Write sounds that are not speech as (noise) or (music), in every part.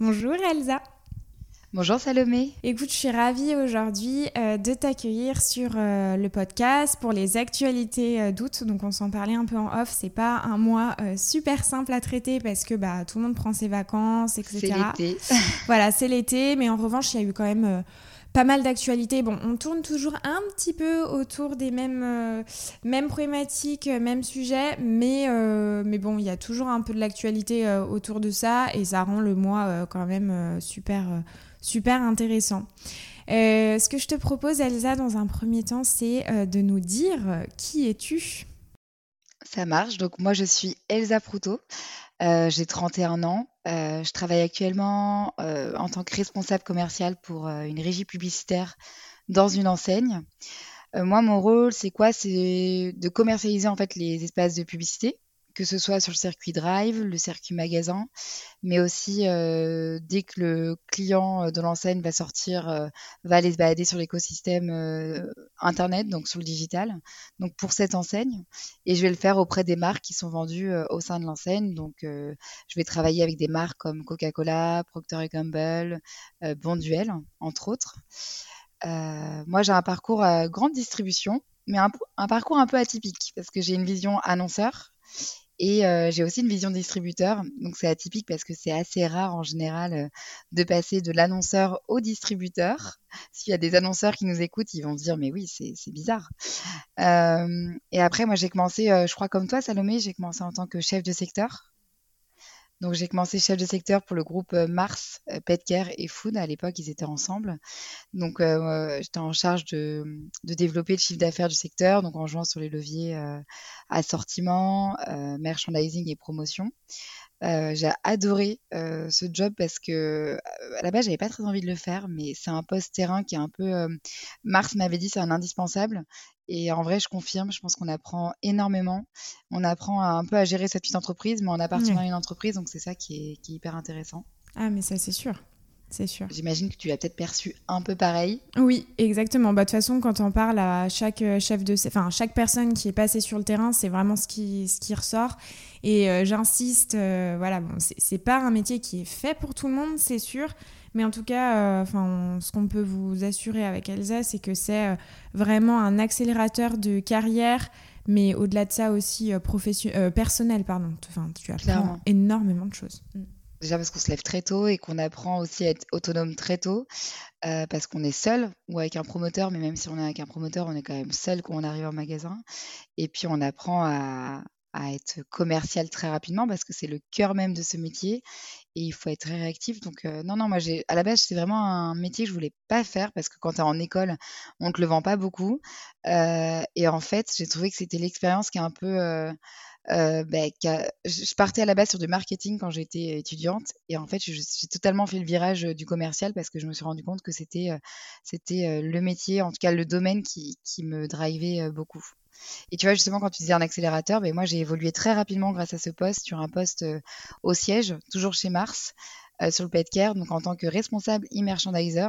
Bonjour Elsa. Bonjour Salomé. Écoute, je suis ravie aujourd'hui euh, de t'accueillir sur euh, le podcast pour les actualités euh, d'août. Donc on s'en parlait un peu en off. C'est pas un mois super simple à traiter parce que bah tout le monde prend ses vacances, etc. C'est l'été. voilà, c'est l'été, mais en revanche, il y a eu quand même pas mal d'actualités. Bon, on tourne toujours un petit peu autour des mêmes, euh, mêmes problématiques, euh, mêmes sujets, mais, euh, mais bon, il y a toujours un peu de l'actualité autour de ça et ça rend le mois quand même super, super intéressant. ce que je te propose, Elsa, dans un premier temps, c'est de nous dire qui es-tu? Ça marche. Donc, moi, je suis Elsa Proutot. J'ai 31 ans. Euh, je travaille actuellement euh, en tant que responsable commercial pour euh, une régie publicitaire dans une enseigne. moi, mon rôle, c'est quoi? C'est de commercialiser en fait les espaces de publicité que ce soit sur le circuit drive, le circuit magasin, mais aussi euh, dès que le client euh, de l'enseigne va sortir, euh, va aller se balader sur l'écosystème internet, donc sur le digital, donc pour cette enseigne. Et je vais le faire auprès des marques qui sont vendues au sein de l'enseigne. Donc je vais travailler avec des marques comme Coca-Cola, Procter Gamble, Bonduel, entre autres. moi, j'ai un parcours à grande distribution, mais un, un parcours un peu atypique parce que j'ai une vision annonceur et euh, j'ai aussi une vision distributeur, donc c'est atypique parce que c'est assez rare en général euh, de passer de l'annonceur au distributeur. S'il y a des annonceurs qui nous écoutent, ils vont se dire mais oui, c'est bizarre. Euh, et après, moi j'ai commencé, je crois comme toi Salomé, j'ai commencé en tant que chef de secteur. Donc j'ai commencé chef de secteur pour le groupe euh, Mars, euh, Petcare et Food. À l'époque, ils étaient ensemble. Donc euh, j'étais en charge de, développer le chiffre d'affaires du secteur, donc en jouant sur les leviers assortiment, merchandising et promotion. j'ai adoré ce job parce que à la base j'avais pas très envie de le faire, mais c'est un poste terrain qui est un peu. Mars m'avait dit c'est un indispensable et en vrai, je confirme, je pense qu'on apprend énormément. On apprend un peu à gérer sa petite entreprise, mais en appartenant à une entreprise, donc c'est ça qui est, qui est hyper intéressant. Ah, mais ça, c'est sûr. C'est sûr. J'imagine que tu l'as peut-être perçu un peu pareil. Oui, exactement. Bah, de toute façon, quand on parle à chaque euh, chef de, enfin chaque personne qui est passée sur le terrain, c'est vraiment ce qui, ce qui ressort. Et euh, j'insiste, euh, voilà, bon, c'est pas un métier qui est fait pour tout le monde, c'est sûr. Mais en tout cas, enfin, ce qu'on peut vous assurer avec Elsa, c'est que c'est vraiment un accélérateur de carrière, mais au-delà de ça aussi personnel, pardon. Enfin, tu apprends énormément de choses. Mm. Déjà parce qu'on se lève très tôt et qu'on apprend aussi à être autonome très tôt, euh, parce qu'on est seul ou avec un promoteur, mais même si on est avec un promoteur, on est quand même seul quand on arrive en magasin. Et puis on apprend à, être commercial très rapidement parce que c'est le cœur même de ce métier et il faut être très réactif. Donc euh, non, non, moi à la base c'est vraiment un métier que je voulais pas faire parce que quand tu es en école, on te le vend pas beaucoup. Euh, et en fait, j'ai trouvé que c'était l'expérience qui est un peu euh, ben, je partais à la base sur du marketing quand j'étais étudiante et en fait j'ai totalement fait le virage du commercial parce que je me suis rendu compte que c'était le métier, en tout cas le domaine qui me drivait beaucoup. Et tu vois, justement, quand tu disais un accélérateur, ben moi, j'ai évolué très rapidement grâce à ce poste sur un poste au siège, toujours chez Mars, euh, sur le pet care, donc en tant que responsable e-merchandiser.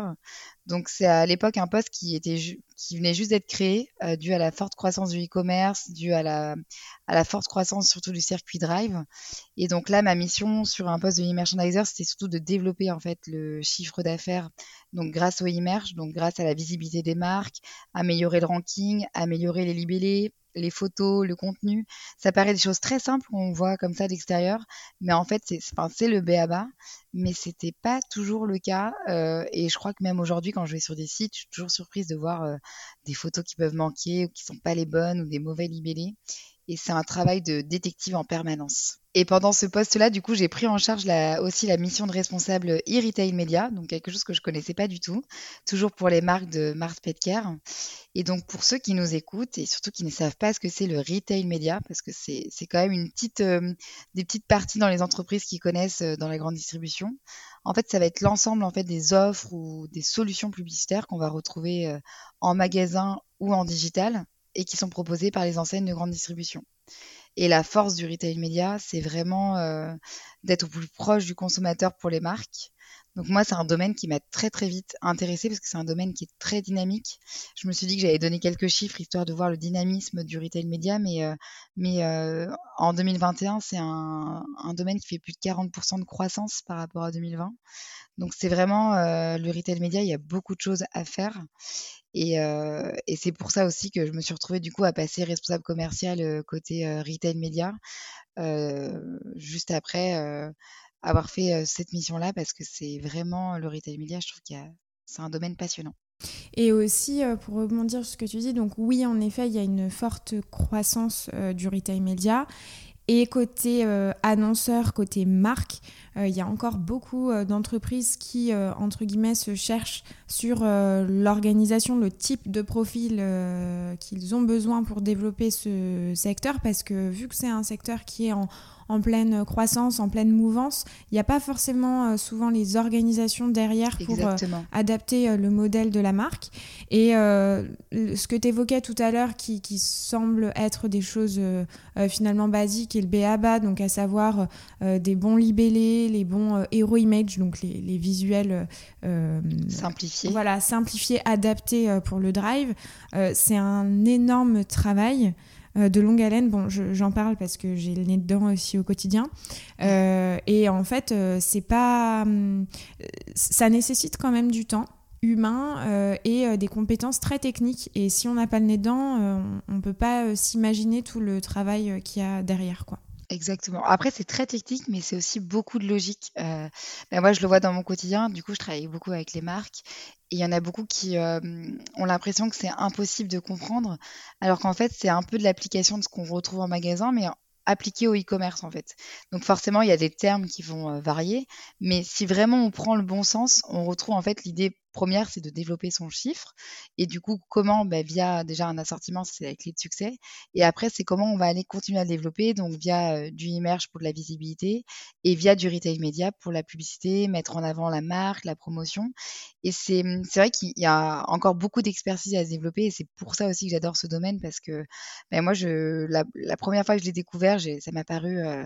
Donc c'est à l'époque un poste qui était qui venait juste d'être créé euh, dû à la forte croissance du e-commerce, dû à la à la forte croissance surtout du circuit drive. Et donc là ma mission sur un poste de e-merchandiser, c'était surtout de développer en fait le chiffre d'affaires donc grâce au e-merch, donc grâce à la visibilité des marques, améliorer le ranking, améliorer les libellés, les photos, le contenu. Ça paraît des choses très simples qu'on voit comme ça d'extérieur, mais en fait, c'est enfin, le B.A.B.A., mais c'était pas toujours le cas. Euh, et je crois que même aujourd'hui, quand je vais sur des sites, je suis toujours surprise de voir euh, des photos qui peuvent manquer ou qui sont pas les bonnes ou des mauvais libellés et c'est un travail de détective en permanence. Et pendant ce poste-là, du coup, j'ai pris en charge aussi la mission de responsable e-retail média, donc quelque chose que je connaissais pas du tout, toujours pour les marques de Mars Petcare. Et donc pour ceux qui nous écoutent et surtout qui ne savent pas ce que c'est le retail média, parce que c'est quand même une petite, euh, des petites parties dans les entreprises qui connaissent euh, dans la grande distribution. En fait, ça va être l'ensemble en fait des offres ou des solutions publicitaires qu'on va retrouver euh, en magasin ou en digital et qui sont proposés par les enseignes de grande distribution. Et la force du retail média, c'est vraiment d'être au plus proche du consommateur pour les marques. Donc moi, c'est un domaine qui m'a très très vite intéressé parce que c'est un domaine qui est très dynamique. Je me suis dit que j'allais donner quelques chiffres histoire de voir le dynamisme du retail média, mais, euh, euh, en 2021, c'est un, domaine qui fait plus de 40% de croissance par rapport à 2020. Donc c'est vraiment euh, le retail média, il y a beaucoup de choses à faire. Et, et c'est pour ça aussi que je me suis retrouvée du coup à passer responsable commercial côté retail média juste après avoir fait cette mission-là parce que c'est vraiment le retail média, je trouve que c'est un domaine passionnant. Et aussi, pour rebondir sur ce que tu dis, donc oui, en effet, il y a une forte croissance du retail média. Et côté annonceur, côté marque, il y a encore beaucoup d'entreprises qui, entre guillemets, se cherchent sur l'organisation, le type de profil qu'ils ont besoin pour développer ce secteur, parce que vu que c'est un secteur qui est en, en pleine croissance, en pleine mouvance, il n'y a pas forcément euh, souvent les organisations derrière pour euh, adapter euh, le modèle de la marque. Et ce que tu évoquais tout à l'heure, qui, semble être des choses finalement basiques, et le BABA, donc à savoir des bons libellés, les bons hero image, donc les, visuels simplifiés. Voilà, simplifiés, adaptés pour le drive. c'est un énorme travail. Euh, de longue haleine. Bon, j'en parle parce que j'ai le nez dedans aussi au quotidien. Euh, et en fait, euh, c'est pas. ça nécessite quand même du temps humain et des compétences très techniques. Et si on n'a pas le nez dedans, on ne peut pas s'imaginer tout le travail qu'il y a derrière, quoi. Exactement. Après, c'est très technique, mais c'est aussi beaucoup de logique. Euh, ben, moi, je le vois dans mon quotidien. Du coup, je travaille beaucoup avec les marques. Et il y en a beaucoup qui euh, ont l'impression que c'est impossible de comprendre, alors qu'en fait, c'est un peu de l'application de ce qu'on retrouve en magasin, mais appliqué au e-commerce en fait. Donc forcément, il y a des termes qui vont euh, varier, mais si vraiment on prend le bon sens, on retrouve en fait l'idée première, c'est de développer son chiffre. Et du coup, comment bah, Via déjà un assortiment, c'est la clé de succès. Et après, c'est comment on va aller continuer à développer, donc via euh, du immerge pour de la visibilité et via du retail média pour la publicité, mettre en avant la marque, la promotion. Et c'est vrai qu'il y a encore beaucoup d'expertise à développer et c'est pour ça aussi que j'adore ce domaine parce que bah, moi, je, la, première fois que je l'ai découvert, ça m'a paru... Euh,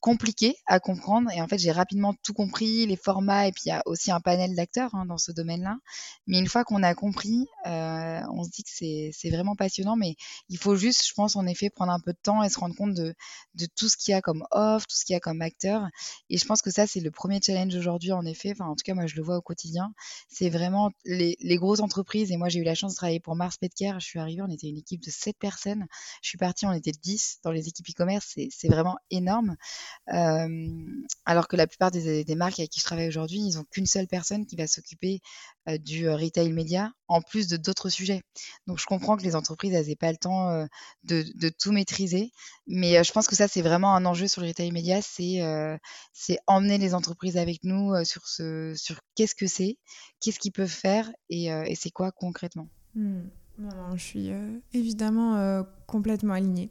compliqué à comprendre. Et en fait, j'ai rapidement tout compris, les formats, et puis il y a aussi un panel d'acteurs hein, dans ce domaine-là. Mais une fois qu'on a compris, euh, on se dit que c'est vraiment passionnant, mais il faut juste, je pense, en effet, prendre un peu de temps et se rendre compte de, de tout ce qu'il y a comme offre, tout ce qu'il y a comme acteur. Et je pense que ça, c'est le premier challenge aujourd'hui, en effet. Enfin, en tout cas, moi, je le vois au quotidien. C'est vraiment les, les, grosses entreprises. Et moi, j'ai eu la chance de travailler pour Mars Petcare. Je suis arrivée, on était une équipe de 7 personnes. Je suis partie, on était 10 dans les équipes e-commerce. C'est vraiment énorme. Alors que la plupart des, marques avec qui je travaille aujourd'hui, ils n'ont qu'une seule personne qui va s'occuper du retail média, en plus de d'autres sujets. Donc je comprends que les entreprises, n'aient pas le temps de, tout maîtriser, mais je pense que ça, c'est vraiment un enjeu sur le retail média, c'est emmener les entreprises avec nous sur, ce, sur qu'est-ce que c'est, qu'est-ce qu'ils peuvent faire et, c'est quoi concrètement. Mmh. Je suis évidemment complètement alignée.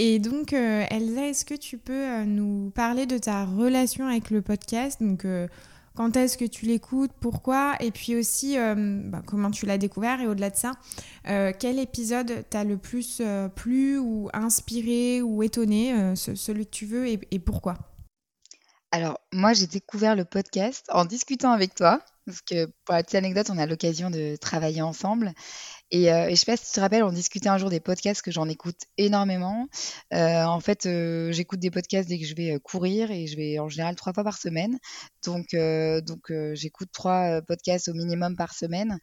Et donc, euh, Elsa, est-ce que tu peux euh, nous parler de ta relation avec le podcast? Donc, euh, quand est-ce que tu l'écoutes? Pourquoi? Et puis aussi, bah, comment tu l'as découvert? Et au-delà de ça, quel épisode t'a le plus plu ou inspiré ou étonné Celui que tu veux et, et pourquoi? Alors, moi, j'ai découvert le podcast en discutant avec toi. Parce que pour la petite anecdote, on a l'occasion de travailler ensemble. Et, euh, et, je sais pas si tu te rappelles, on discutait un jour des podcasts que j'en écoute énormément. Euh, en fait, euh, j'écoute des podcasts dès que je vais euh, courir et je vais en général trois fois par semaine. Donc, donc j'écoute trois podcasts au minimum par semaine.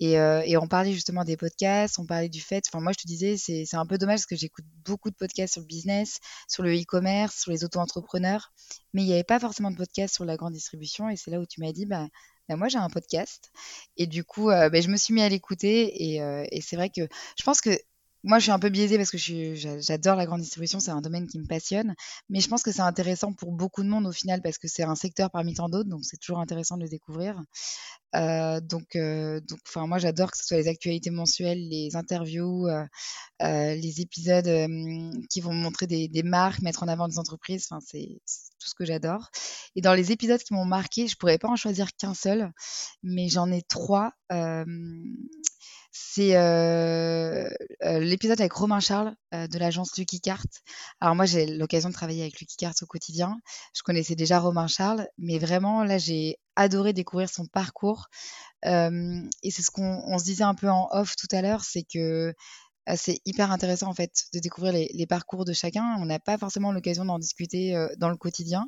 Et, et, on parlait justement des podcasts, on parlait du fait. Enfin, moi, je te disais, c'est un peu dommage parce que j'écoute beaucoup de podcasts sur le business, sur le e-commerce, sur les auto-entrepreneurs, mais il n'y avait pas forcément de podcasts sur la grande distribution. Et c'est là où tu m'as dit, bah bah, moi j'ai un podcast et du coup euh, bah, je me suis mis à l'écouter et, euh, et c'est vrai que je pense que moi, je suis un peu biaisée parce que j'adore la grande distribution, c'est un domaine qui me passionne. Mais je pense que c'est intéressant pour beaucoup de monde au final parce que c'est un secteur parmi tant d'autres, donc c'est toujours intéressant de le découvrir. Euh, donc, euh, moi, j'adore que ce soit les actualités mensuelles, les interviews, euh, les épisodes qui vont montrer des, des, marques, mettre en avant des entreprises. Enfin, c'est tout ce que j'adore. Et dans les épisodes qui m'ont marqué, je pourrais pas en choisir qu'un seul, mais j'en ai trois. C'est l'épisode avec Romain Charles de l'agence Lucky Cart. Alors moi, j'ai l'occasion de travailler avec Lucky Cart au quotidien. Je connaissais déjà Romain Charles, mais vraiment, là, j'ai adoré découvrir son parcours. et c'est ce qu'on se disait un peu en off tout à l'heure, c'est que c'est hyper intéressant en fait de découvrir les, parcours de chacun. On n'a pas forcément l'occasion d'en discuter dans le quotidien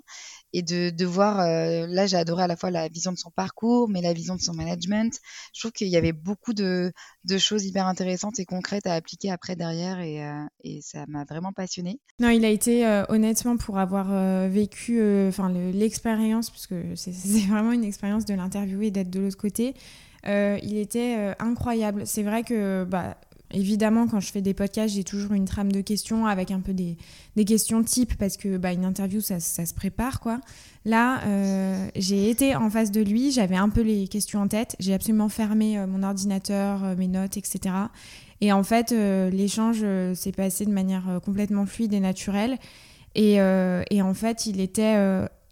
et de, voir. Euh, là, j'ai adoré à la fois la vision de son parcours, mais la vision de son management. Je trouve qu'il y avait beaucoup de, choses hyper intéressantes et concrètes à appliquer après derrière et, euh, ça m'a vraiment passionné. Non, il a été honnêtement pour avoir vécu enfin l'expérience, parce que (laughs) c'est vraiment une expérience de l'interviewer et d'être de l'autre côté. il était incroyable. C'est vrai que bah, Évidemment, quand je fais des podcasts, j'ai toujours une trame de questions avec un peu des, questions types parce que bah, une interview, ça, se prépare. quoi. Là, euh, j'ai été en face de lui, j'avais un peu les questions en tête, j'ai absolument fermé euh, mon ordinateur, euh, mes notes, etc. Et en fait, l'échange s'est passé de manière complètement fluide et naturelle. Et en fait, il était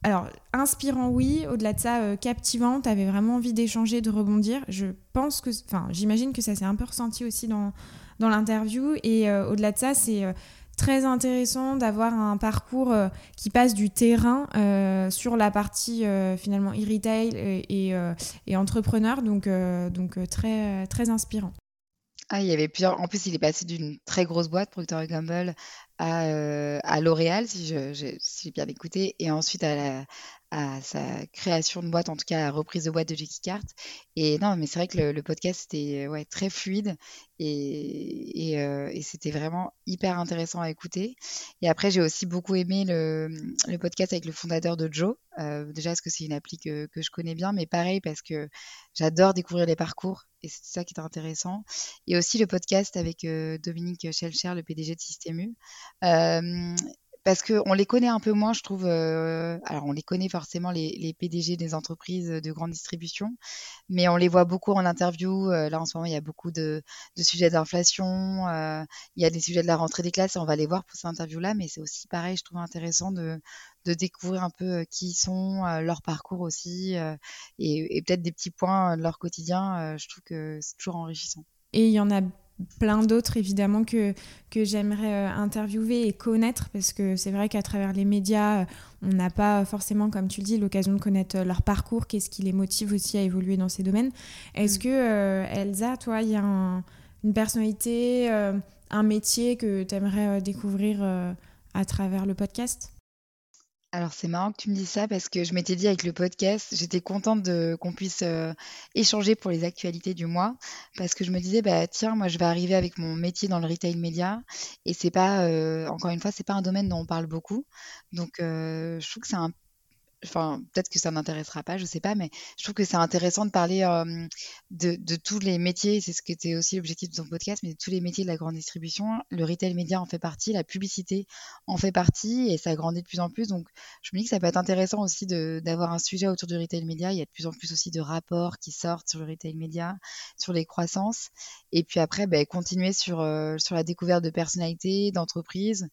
alors, inspirant, oui. Au-delà de ça, euh, captivant. Tu avais vraiment envie d'échanger, de rebondir. Je pense que. Enfin, j'imagine que ça s'est un peu ressenti aussi dans, dans l'interview. Et euh, au-delà de ça, c'est. Euh, très intéressant d'avoir un parcours qui passe du terrain sur la partie finalement e-retail et, et, entrepreneur, donc, donc très, très inspirant. Ah, il y avait plusieurs. En plus, il est passé d'une très grosse boîte, Procter Gamble, à, à L'Oréal, si j'ai bien écouté, et ensuite à la, à sa création de boîte, en tout cas à la reprise de boîte de Jackie Cart. Et non, mais c'est vrai que le, podcast était ouais, très fluide et, et, euh, et c'était vraiment hyper intéressant à écouter. Et après, j'ai aussi beaucoup aimé le, le, podcast avec le fondateur de Joe. Euh, déjà, parce que c'est une appli que, que, je connais bien, mais pareil, parce que j'adore découvrir les parcours et c'est ça qui est intéressant. Et aussi le podcast avec euh, Dominique Schelcher, le PDG de Système U. Parce qu'on les connaît un peu moins, je trouve. Euh, alors, on les connaît forcément, les, PDG des entreprises de grande distribution, mais on les voit beaucoup en interview. Euh, là, en ce moment, il y a beaucoup de, sujets d'inflation, euh, il y a des sujets de la rentrée des classes, on va les voir pour ces interviews-là, mais c'est aussi pareil, je trouve intéressant de, de découvrir un peu qui ils sont, leur parcours aussi, et, et peut-être des petits points de leur quotidien. je trouve que c'est toujours enrichissant. Et il y en a plein d'autres évidemment que, que j'aimerais euh, interviewer et connaître parce que c'est vrai qu'à travers les médias, euh, on n'a pas forcément, comme tu le dis, l'occasion de connaître euh, leur parcours, qu'est-ce qui les motive aussi à évoluer dans ces domaines. Est-ce mm. que, Elsa, toi, il y a une personnalité, un métier que tu aimerais découvrir à travers le podcast? Alors c'est marrant que tu me dises ça parce que je m'étais dit avec le podcast, j'étais contente de qu'on puisse euh, échanger pour les actualités du mois parce que je me disais bah tiens moi je vais arriver avec mon métier dans le retail média et c'est pas euh, encore une fois c'est pas un domaine dont on parle beaucoup. Donc euh, je trouve que c'est un enfin peut-être que ça n'intéressera pas, je sais pas, mais je trouve que c'est intéressant de parler de, de, tous les métiers, c'est ce qui était aussi l'objectif de ton podcast, mais de tous les métiers de la grande distribution. Le retail média en fait partie, la publicité en fait partie, et ça grandit de plus en plus. Donc je me dis que ça peut être intéressant aussi d'avoir un sujet autour du retail média. Il y a de plus en plus aussi de rapports qui sortent sur le retail média, sur les croissances, et puis après ben, continuer sur, sur la découverte de personnalités, d'entreprises.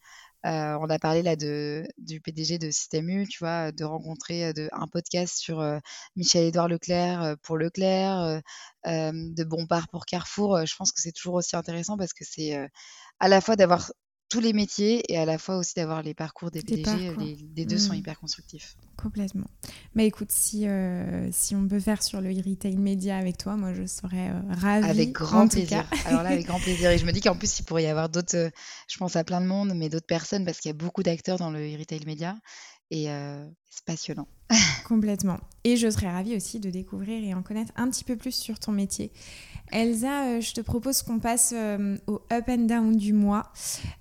Euh, on a parlé là de, du PDG de Système U, tu vois, de rencontrer euh, un podcast sur euh, Michel-Édouard Leclerc pour Leclerc, de Bompard pour Carrefour. je pense que c'est toujours aussi intéressant parce que c'est à la fois d'avoir tous les métiers et à la fois aussi d'avoir les parcours des PDG. Les, deux sont mmh. hyper constructifs. Complètement. Mais écoute, si, euh, si on peut faire sur le retail média avec toi, moi je serais euh, ravie. Avec grand plaisir. Alors là, avec grand plaisir. Et je me dis qu'en plus, il pourrait y avoir d'autres, euh, je pense à plein de monde, mais d'autres personnes parce qu'il y a beaucoup d'acteurs dans le retail média et c'est passionnant. (laughs) Complètement. Et je serais ravie aussi de découvrir et en connaître un petit peu plus sur ton métier. Elsa, euh, je te propose qu'on passe euh, au up and down du mois.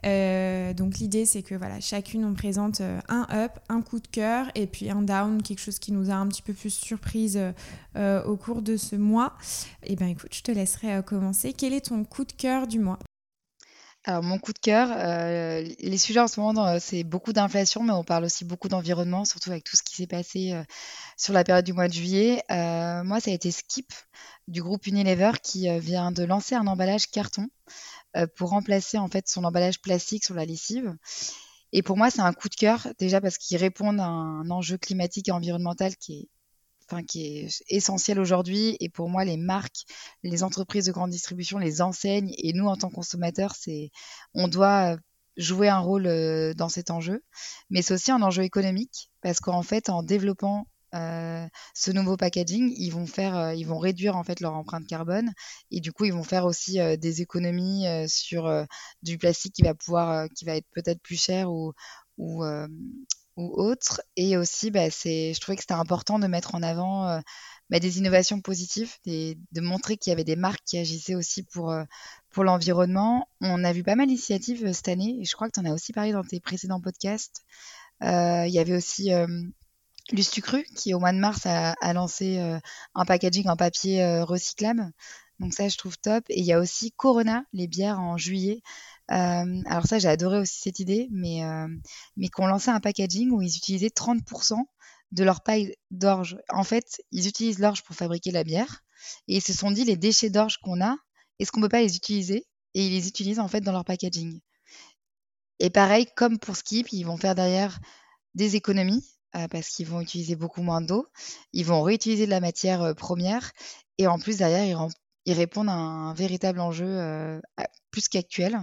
Euh, donc l'idée, c'est que voilà, chacune on présente un up, un coup de cœur et puis un down, quelque chose qui nous a un petit peu plus surprise au cours de ce mois. Et eh bien écoute, je te laisserai commencer. Quel est ton coup de cœur du mois? Alors mon coup de cœur, les sujets en ce moment, c'est beaucoup d'inflation, mais on parle aussi beaucoup d'environnement, surtout avec tout ce qui s'est passé sur la période du mois de juillet. moi, ça a été Skip du groupe Unilever qui euh, vient de lancer un emballage carton euh, pour remplacer en fait son emballage plastique sur la lessive. Et pour moi, c'est un coup de cœur déjà parce qu'ils répondent à un enjeu climatique et environnemental qui est enfin qui est essentiel aujourd'hui. Et pour moi, les marques, les entreprises de grande distribution, les enseignes et nous en tant que consommateurs, c'est on doit jouer un rôle dans cet enjeu. Mais c'est aussi un enjeu économique parce qu'en fait, en développant euh, ce nouveau packaging, ils vont faire, euh, ils vont réduire en fait leur empreinte carbone et du coup ils vont faire aussi euh, des économies sur du plastique qui va pouvoir, qui va être peut-être plus cher ou, ou autre. Et aussi, bah, c'est, je trouvais que c'était important de mettre en avant bah, des innovations positives, et de montrer qu'il y avait des marques qui agissaient aussi pour pour l'environnement. On a vu pas mal d'initiatives cette année et je crois que tu en as aussi parlé dans tes précédents podcasts. Il y avait aussi Lustucru, qui au mois de mars a, lancé euh, un packaging en papier euh, recyclable. Donc ça, je trouve top. Et il y a aussi Corona, les bières en juillet. Alors ça, j'ai adoré aussi cette idée, mais, qu'on lançait un packaging où ils utilisaient 30% de leur paille d'orge. En fait, ils utilisent l'orge pour fabriquer la bière. Et ils se sont dit, les déchets d'orge qu'on a, est-ce qu'on peut pas les utiliser? Et ils les utilisent en fait dans leur packaging. Et pareil, comme pour Skip, ils vont faire derrière des économies parce qu'ils vont utiliser beaucoup moins d'eau. Ils vont réutiliser de la matière première et en plus derrière ils, répondent à un véritable enjeu euh, plus qu'actuel.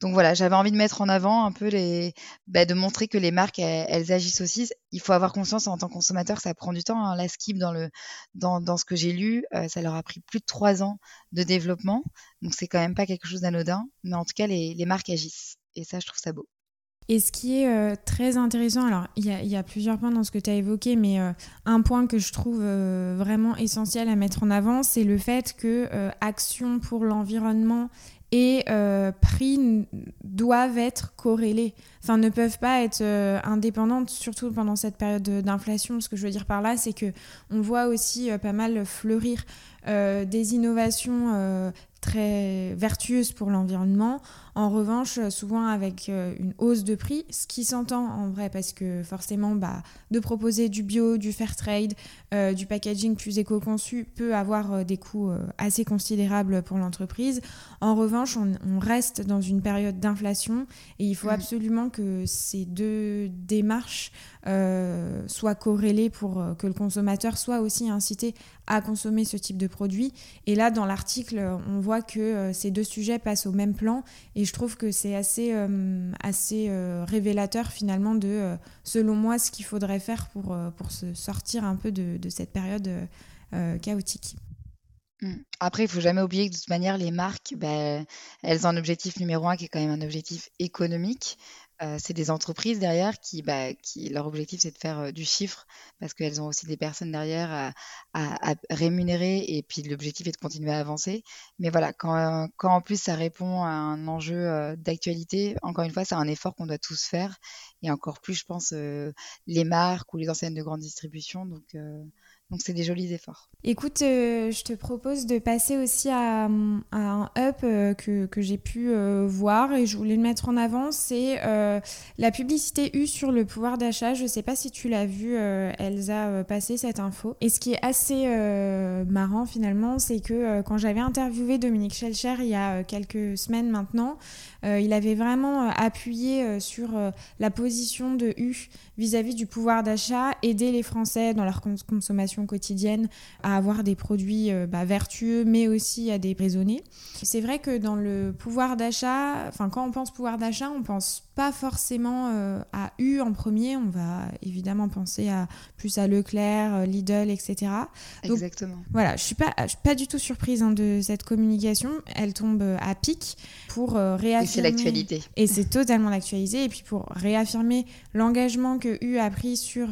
Donc voilà, j'avais envie de mettre en avant un peu les, bah, de montrer que les marques elles, agissent aussi. Il faut avoir conscience en tant que consommateur, ça prend du temps. Hein. La Skip dans le dans, dans ce que j'ai lu, ça leur a pris plus de trois ans de développement, donc c'est quand même pas quelque chose d'anodin. Mais en tout cas, les, les marques agissent et ça, je trouve ça beau. Et ce qui est euh, très intéressant, alors il y, a plusieurs points dans ce que tu as évoqué, mais euh, un point que je trouve euh, vraiment essentiel à mettre en avant, c'est le fait que action pour l'environnement et prix doivent être corrélés, enfin ne peuvent pas être indépendantes, surtout pendant cette période d'inflation. Ce que je veux dire par là, c'est que on voit aussi pas mal fleurir des innovations très vertueuses pour l'environnement en revanche, souvent avec euh, une hausse de prix, ce qui s'entend en vrai parce que forcément, bah, de proposer du bio, du fair trade, euh, du packaging plus éco-conçu peut avoir euh, des coûts assez considérables pour l'entreprise. En revanche, on, reste dans une période d'inflation et il faut mm. absolument que ces deux démarches soient corrélées pour que le consommateur soit aussi incité à consommer ce type de produit. Et là, dans l'article, on voit que ces deux sujets passent au même plan et je trouve que c'est assez, euh, euh, révélateur finalement de, euh, selon moi, ce qu'il faudrait faire pour, se sortir un peu de, cette période chaotique. Mmh. Après, il faut jamais oublier que de toute manière, les marques, ben, elles ont un objectif numéro un qui est quand même un objectif économique. Euh, c'est des entreprises derrière qui, bah, qui leur objectif c'est de faire euh, du chiffre parce qu'elles ont aussi des personnes derrière à, à, rémunérer et puis l'objectif est de continuer à avancer. Mais voilà, quand, quand en plus ça répond à un enjeu euh, d'actualité, encore une fois, c'est un effort qu'on doit tous faire et encore plus, je pense, les marques ou les enseignes de grande distribution. Donc donc c'est des jolis efforts. Écoute, euh, je te propose de passer aussi à, un up euh, que, j'ai pu euh, voir et je voulais le mettre en avant, c'est la publicité U sur le pouvoir d'achat. Je ne sais pas si tu l'as vu, Elsa, passer cette info. Et ce qui est assez marrant finalement, c'est que quand j'avais interviewé Dominique Schelcher il y a quelques semaines maintenant, il avait vraiment appuyé sur la position de U vis-à-vis -vis du pouvoir d'achat, aider les Français dans leur consommation quotidienne à avoir des produits euh, bah, vertueux, mais aussi à des raisonnés. C'est vrai que dans le pouvoir d'achat, enfin quand on pense pouvoir d'achat, on pense pas forcément euh, à U en premier, on va évidemment penser à plus à Leclerc, euh, Lidl, etc. Exactement. Voilà, je suis pas, je suis pas du tout surprise hein, de cette communication. Elle tombe à pic pour réaffirmer. Et c'est l'actualité. Et c'est totalement l'actualité. Et puis pour réaffirmer l'engagement que U a pris sur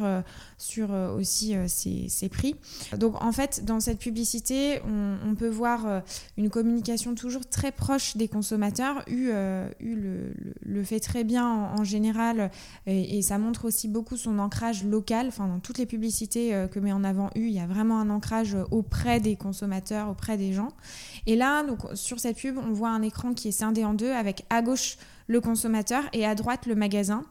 sur euh, aussi euh, ses, prix. Donc en fait, dans cette publicité, on, peut voir euh, une communication toujours très proche des consommateurs. U, le, fait très bien en, général et, ça montre aussi beaucoup son ancrage local. Enfin, dans toutes les publicités que met en avant U, il y a vraiment un ancrage auprès des consommateurs, auprès des gens. Et là, donc, sur cette pub, on voit un écran qui est scindé en deux avec à gauche le consommateur et à droite le magasin.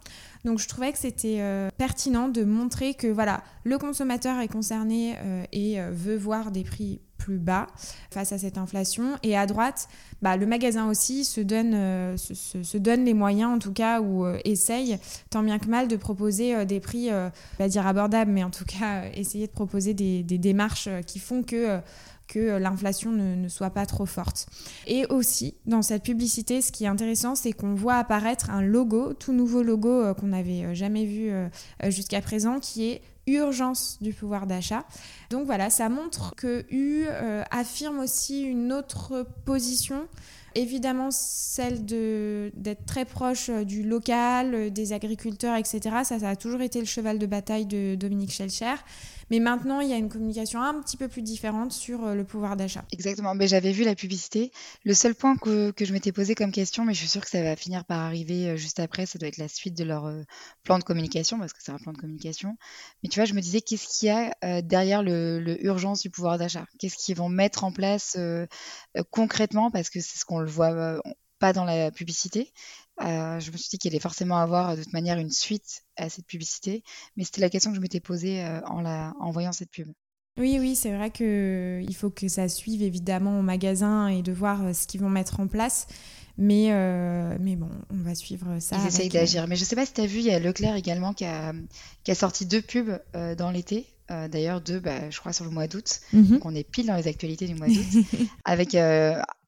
Donc je trouvais que c'était euh, pertinent de montrer que voilà, le consommateur est concerné euh, et euh, veut voir des prix plus bas face à cette inflation. Et à droite, bah, le magasin aussi se donne, les moyens, en tout cas, ou essaye, tant bien que mal, de proposer des prix, pas dire abordables, mais en tout cas, essayer de proposer des démarches qui font que que l'inflation ne, soit pas trop forte. Et aussi, dans cette publicité, ce qui est intéressant, c'est qu'on voit apparaître un logo, tout nouveau logo qu'on n'avait jamais vu jusqu'à présent, qui est urgence du pouvoir d'achat. Donc voilà, ça montre que U euh, affirme aussi une autre position évidemment celle d'être très proche euh, du local, euh, des agriculteurs, etc. Ça, ça a toujours été le cheval de bataille de Dominique Schelcher. Mais maintenant, il y a une communication un petit peu plus différente sur euh, le pouvoir d'achat. Exactement. Mais j'avais vu la publicité. Le seul point que, que je m'étais posé comme question, mais je suis sûre que ça va finir par arriver euh, juste après, ça doit être la suite de leur euh, plan de communication, parce que c'est un plan de communication. Mais tu vois, je me disais, qu'est-ce qu'il y a derrière le, urgence du pouvoir d'achat? Qu'est-ce qu'ils vont mettre en place concrètement? Parce que c'est ce qu'on le voit pas dans la publicité. Euh, je me suis dit qu'il allait forcément avoir de toute manière une suite à cette publicité, mais c'était la question que je m'étais posée euh, en, la, en voyant cette pub. Oui, oui, c'est vrai qu'il faut que ça suive évidemment au magasin et de voir euh, ce qu'ils vont mettre en place. Mais, mais bon, on va suivre ça. Ils essayent d'agir. Mais je sais pas si tu as vu, il y a Leclerc également qui a, qui a sorti deux pubs dans l'été. D'ailleurs, deux, bah, je crois, sur le mois d'août. Mhm. Donc, on est pile dans les actualités du mois d'août. (laughs) avec,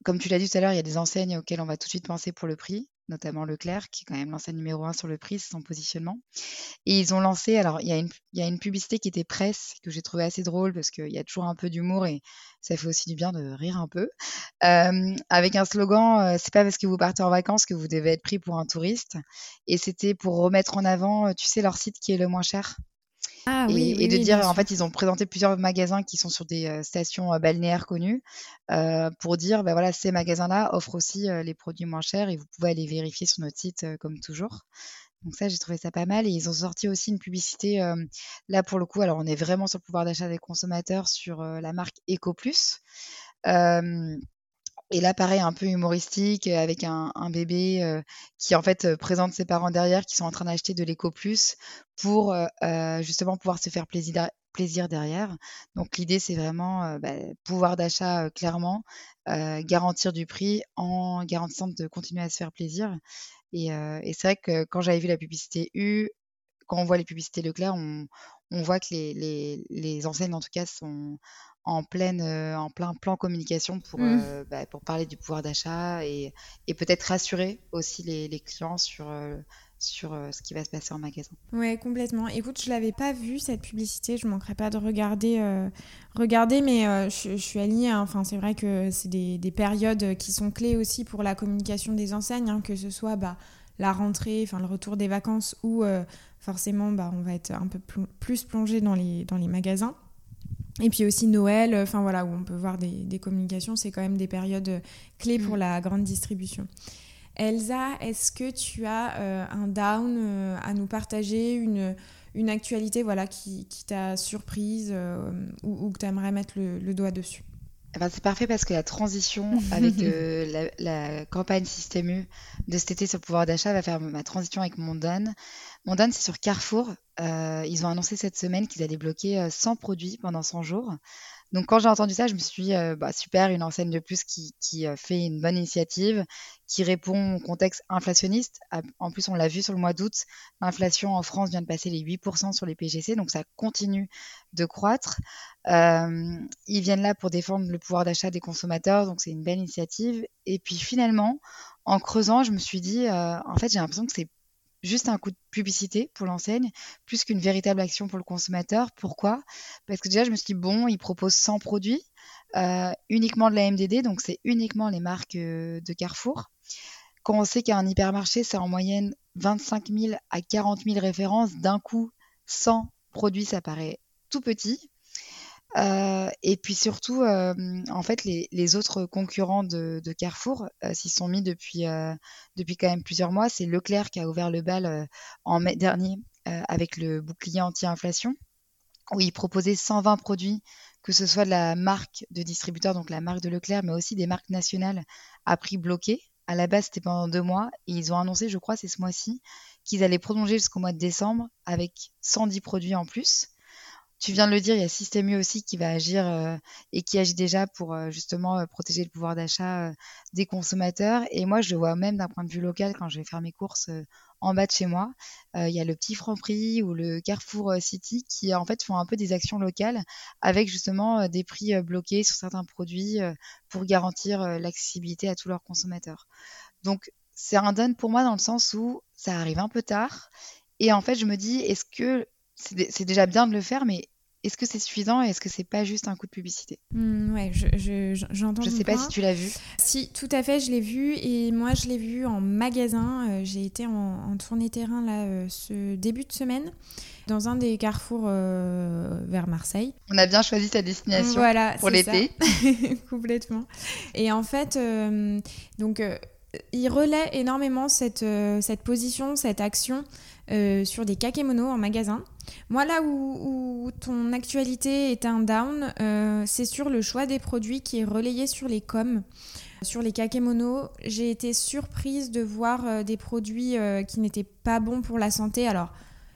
comme tu l'as dit tout à l'heure, il y a des enseignes auxquelles on va tout de suite penser pour le prix notamment Leclerc, qui est quand même l'enseigne numéro un sur le prix, c'est son positionnement. Et ils ont lancé, alors il y, a une, publicité qui était presse, que j'ai trouvé assez drôle, parce qu'il y a toujours un peu d'humour et ça fait aussi du bien de rire un peu, euh, avec un slogan, euh, c'est pas parce que vous partez en vacances que vous devez être pris pour un touriste. Et c'était pour remettre en avant, euh, tu sais, leur site qui est le moins cher. Ah, et, oui, et, de dire, en fait, ils ont présenté plusieurs magasins qui sont sur des euh, stations euh, balnéaires connues euh, pour dire, ben voilà, ces magasins-là offrent aussi les produits moins chers et vous pouvez aller vérifier sur notre site comme toujours. Donc ça, j'ai trouvé ça pas mal. Et ils ont sorti aussi une publicité, là pour le coup, alors on est vraiment sur le pouvoir d'achat des consommateurs sur la marque EcoPlus. Et là, pareil, un peu humoristique, euh, avec un, bébé euh, qui en fait euh, présente ses parents derrière, qui sont en train d'acheter de l'éco plus pour justement pouvoir se faire plaisir, derrière. Donc l'idée, c'est vraiment bah, pouvoir d'achat clairement, garantir du prix en garantissant de continuer à se faire plaisir. Et, c'est vrai que quand j'avais vu la publicité U, quand on voit les publicités Leclerc, on, on voit que les, les, les enseignes, en tout cas, sont en, pleine, euh, en plein plan communication pour, mmh. euh, bah, pour parler du pouvoir d'achat et, et peut-être rassurer aussi les, les clients sur, euh, sur ce qui va se passer en magasin. Oui, complètement. Écoute, je l'avais pas vue cette publicité, je manquerai pas de regarder, regarder mais je, suis alignée. Hein. Enfin, c'est vrai que c'est des, des, périodes qui sont clés aussi pour la communication des enseignes, hein, que ce soit bah, la rentrée, enfin le retour des vacances ou forcément bah, on va être un peu plus plongé dans les, dans les magasins. Et puis aussi Noël, euh, enfin voilà, où on peut voir des, communications, c'est quand même des périodes euh, clés pour mm. la grande distribution. Elsa, est-ce que tu as euh, un down à nous partager, une, une actualité voilà, qui, qui t'a surprise ou, que tu aimerais mettre le, doigt dessus? Eh ben, c'est parfait parce que la transition (laughs) avec la, la, campagne Système U de cet été sur le pouvoir d'achat va faire ma transition avec mon down. Mon c'est sur Carrefour. Euh, ils ont annoncé cette semaine qu'ils allaient bloquer 100 euh, produits pendant 100 jours. Donc quand j'ai entendu ça, je me suis dit, euh, bah, super, une enseigne de plus qui, fait une bonne initiative, qui répond au contexte inflationniste. Ah, en plus, on l'a vu sur le mois d'août, l'inflation en France vient de passer les 8% sur les PGC, donc ça continue de croître. ils viennent là pour défendre le pouvoir d'achat des consommateurs, donc c'est une belle initiative. Et puis finalement, en creusant, je me suis dit, en fait, j'ai l'impression que c'est juste un coup de publicité pour l'enseigne, plus qu'une véritable action pour le consommateur. Pourquoi? Parce que déjà, je me suis dit, bon, ils proposent 100 produits, euh, uniquement de la MDD, donc c'est uniquement les marques euh, de Carrefour. Quand on sait qu'un hypermarché, c'est en moyenne 25 000 à 40 000 références, d'un coup, 100 produits, ça paraît tout petit. Euh, et puis surtout, euh, en fait, les, autres concurrents de, Carrefour euh, s'y sont mis depuis, depuis quand même plusieurs mois. C'est Leclerc qui a ouvert le bal en mai dernier avec le bouclier anti-inflation, où il proposait 120 produits, que ce soit de la marque de distributeur, donc la marque de Leclerc, mais aussi des marques nationales à prix bloqué. À la base, c'était pendant deux mois, et ils ont annoncé, je crois, c'est ce mois-ci, qu'ils allaient prolonger jusqu'au mois de décembre avec 110 produits en plus. Tu viens de le dire, il y a Système U aussi qui va agir euh, et qui agit déjà pour euh, justement euh, protéger le pouvoir d'achat des consommateurs. Et moi, je le vois même d'un point de vue local quand je vais faire mes courses en bas de chez moi. Il y a le petit Franprix ou le Carrefour City qui en fait font un peu des actions locales avec justement des prix bloqués sur certains produits pour garantir l'accessibilité à tous leurs consommateurs. Donc c'est un don pour moi dans le sens où ça arrive un peu tard. Et en fait, je me dis, est-ce que c'est déjà bien de le faire, mais est-ce que c'est suffisant et est-ce que c'est pas juste un coup de publicité? Mmh, Ouais, j'entends. Je, je, sais pas si tu l'as vu. Si, tout à fait, je l'ai vu et moi je l'ai vu en magasin. Euh, j'ai été en, tournée terrain là euh, ce début de semaine dans un des carrefours euh, vers Marseille. On a bien choisi sa destination voilà, pour l'été. (laughs) Complètement. Et en fait, donc il relaie énormément cette, cette position, cette action sur des kakémonos en magasin. Moi, là où, ton actualité est un down, euh, c'est sur le choix des produits qui est relayé sur les coms. Sur les kakémonos, j'ai été surprise de voir euh, des produits euh, qui n'étaient pas bons pour la santé. Alors,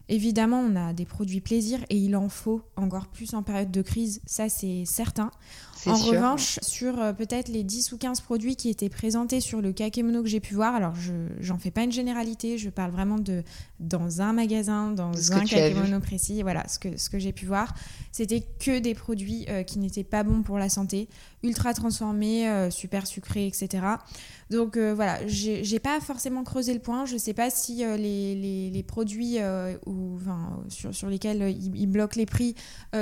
évidemment, on a des produits plaisir et il en faut encore plus en période de crise, ça c'est certain. En revanche, sur euh, peut-être les 10 ou 15 produits qui étaient présentés sur le kakemono que j'ai pu voir, alors je j'en fais pas une généralité, je parle vraiment de dans un magasin, dans un kakemono précis, voilà, ce que, ce que j'ai pu voir, c'était que des produits euh, qui n'étaient pas bons pour la santé, ultra transformés, euh, super sucrés, etc. Donc voilà, j'ai pas forcément creusé le point, je sais pas si les, les, les, produits ou, enfin, sur, sur lesquels ils, ils, bloquent les prix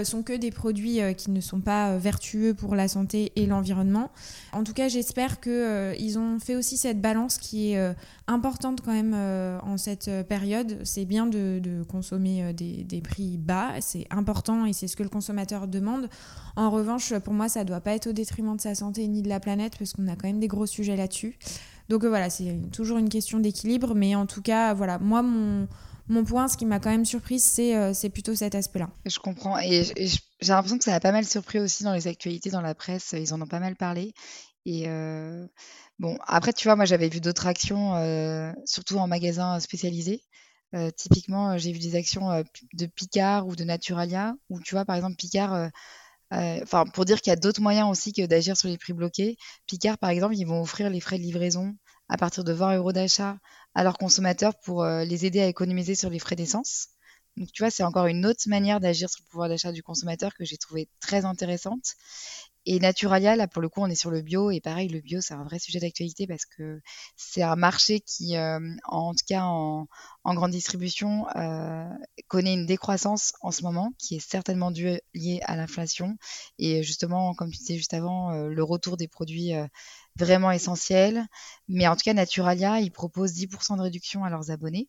sont que des produits qui ne sont pas vertueux pour la santé et l'environnement. En tout cas, j'espère qu'ils euh, ont fait aussi cette balance qui est euh, importante quand même euh, en cette période. C'est bien de, consommer des, prix bas, c'est important et c'est ce que le consommateur demande. En revanche, pour moi, ça ne doit pas être au détriment de sa santé ni de la planète parce qu'on a quand même des gros sujets là-dessus. Donc voilà, c'est toujours une question d'équilibre, mais en tout cas, voilà, moi, mon point, ce qui m'a quand même surprise, c'est plutôt cet aspect-là. Je comprends. Et, j'ai l'impression que ça a pas mal surpris aussi dans les actualités, dans la presse. Ils en ont pas mal parlé. Et euh, bon, après, tu vois, moi, j'avais vu d'autres actions, euh, surtout en magasin spécialisé. typiquement, j'ai vu des actions de Picard ou de Naturalia, où tu vois, par exemple, Picard. Enfin, pour dire qu'il y a d'autres moyens aussi que d'agir sur les prix bloqués. Picard, par exemple, ils vont offrir les frais de livraison à partir de 20 euros d'achat à leurs consommateurs pour euh, les aider à économiser sur les frais d'essence. Donc tu vois, c'est encore une autre manière d'agir sur le pouvoir d'achat du consommateur que j'ai trouvé très intéressante. Et Naturalia, là pour le coup, on est sur le bio et pareil, le bio c'est un vrai sujet d'actualité parce que c'est un marché qui, euh, en tout cas en, grande distribution, euh, connaît une décroissance en ce moment qui est certainement liée à l'inflation et justement, comme tu disais juste avant, le retour des produits vraiment essentiel. Mais en tout cas, Naturalia, ils proposent 10% de réduction à leurs abonnés.